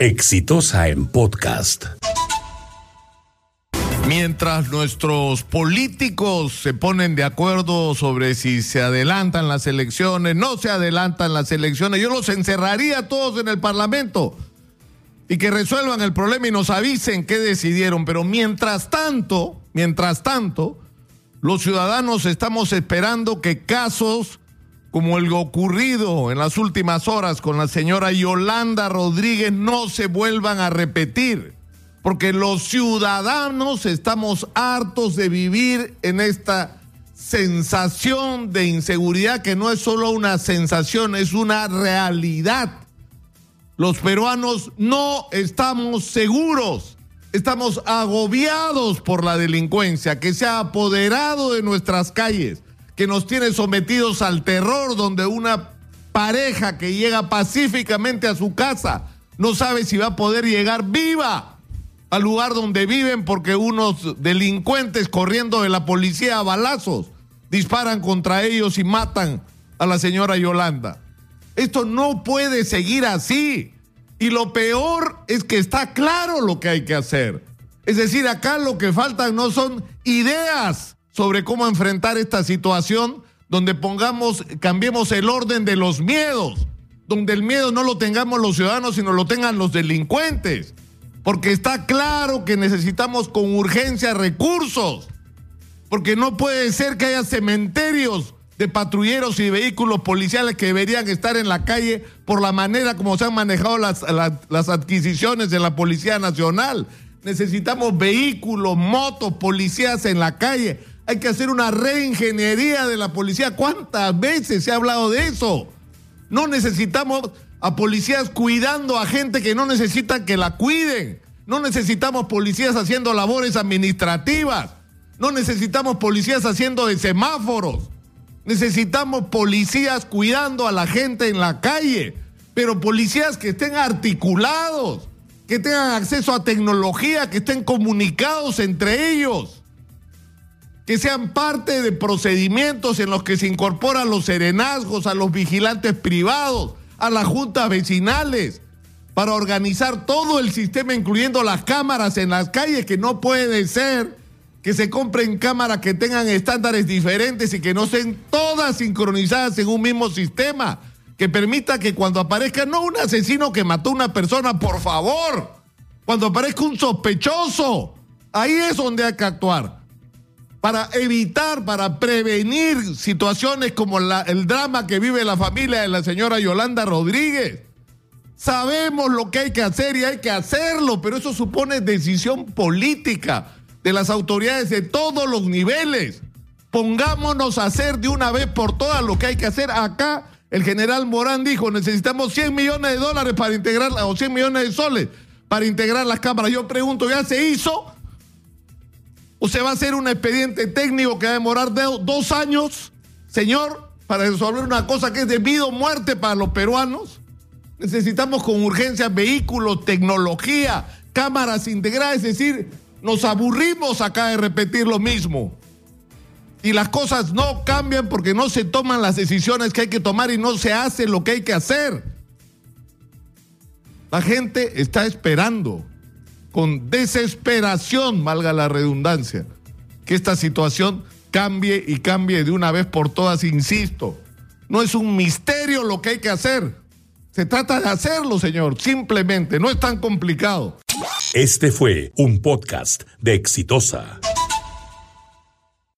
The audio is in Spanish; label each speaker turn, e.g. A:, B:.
A: Exitosa en podcast.
B: Mientras nuestros políticos se ponen de acuerdo sobre si se adelantan las elecciones, no se adelantan las elecciones, yo los encerraría a todos en el Parlamento y que resuelvan el problema y nos avisen qué decidieron. Pero mientras tanto, mientras tanto, los ciudadanos estamos esperando que casos como el ocurrido en las últimas horas con la señora Yolanda Rodríguez no se vuelvan a repetir porque los ciudadanos estamos hartos de vivir en esta sensación de inseguridad que no es solo una sensación, es una realidad. Los peruanos no estamos seguros, estamos agobiados por la delincuencia que se ha apoderado de nuestras calles, que nos tiene sometidos al terror donde una pareja que llega pacíficamente a su casa no sabe si va a poder llegar viva al lugar donde viven porque unos delincuentes corriendo de la policía a balazos disparan contra ellos y matan a la señora Yolanda. Esto no puede seguir así. Y lo peor es que está claro lo que hay que hacer. Es decir, acá lo que faltan no son ideas sobre cómo enfrentar esta situación donde pongamos, cambiemos el orden de los miedos, donde el miedo no lo tengamos los ciudadanos, sino lo tengan los delincuentes porque está claro que necesitamos con urgencia recursos, porque no puede ser que haya cementerios de patrulleros y vehículos policiales que deberían estar en la calle por la manera como se han manejado las, adquisiciones de la Policía Nacional. Necesitamos vehículos, motos, policías en la calle. Hay que hacer una reingeniería de la policía. ¿Cuántas veces se ha hablado de eso? No necesitamos a policías cuidando a gente que no necesita que la cuiden. No necesitamos policías haciendo labores administrativas. No necesitamos policías haciendo de semáforos. Necesitamos policías cuidando a la gente en la calle. Pero policías que estén articulados, que tengan acceso a tecnología, que estén comunicados entre ellos. Que sean parte de procedimientos en los que se incorporan los serenazgos, a los vigilantes privados, a las juntas vecinales para organizar todo el sistema, incluyendo las cámaras en las calles, que no puede ser que se compren cámaras que tengan estándares diferentes y que no estén todas sincronizadas en un mismo sistema, que permita que cuando aparezca no un asesino que mató a una persona, por favor, cuando aparezca un sospechoso, ahí es donde hay que actuar para evitar, para prevenir situaciones como el drama que vive la familia de la señora Yolanda Rodríguez. Sabemos lo que hay que hacer y hay que hacerlo, pero eso supone decisión política de las autoridades de todos los niveles. Pongámonos a hacer de una vez por todas lo que hay que hacer acá. El general Morán dijo, necesitamos 100 millones de dólares para integrar, o 100 millones de soles para integrar las cámaras. Yo pregunto, ¿ya se hizo? ¿O se va a hacer un expediente técnico que va a demorar dos años, señor, para resolver una cosa que es de vida o muerte para los peruanos? Necesitamos con urgencia vehículos, tecnología, cámaras integradas, es decir, nos aburrimos acá de repetir lo mismo. Y las cosas no cambian porque no se toman las decisiones que hay que tomar y no se hace lo que hay que hacer. La gente está esperando con desesperación, valga la redundancia, que esta situación cambie y cambie de una vez por todas, insisto. No es un misterio lo que hay que hacer. Se trata de hacerlo, señor, simplemente, no es tan complicado.
A: Este fue un podcast de Exitosa.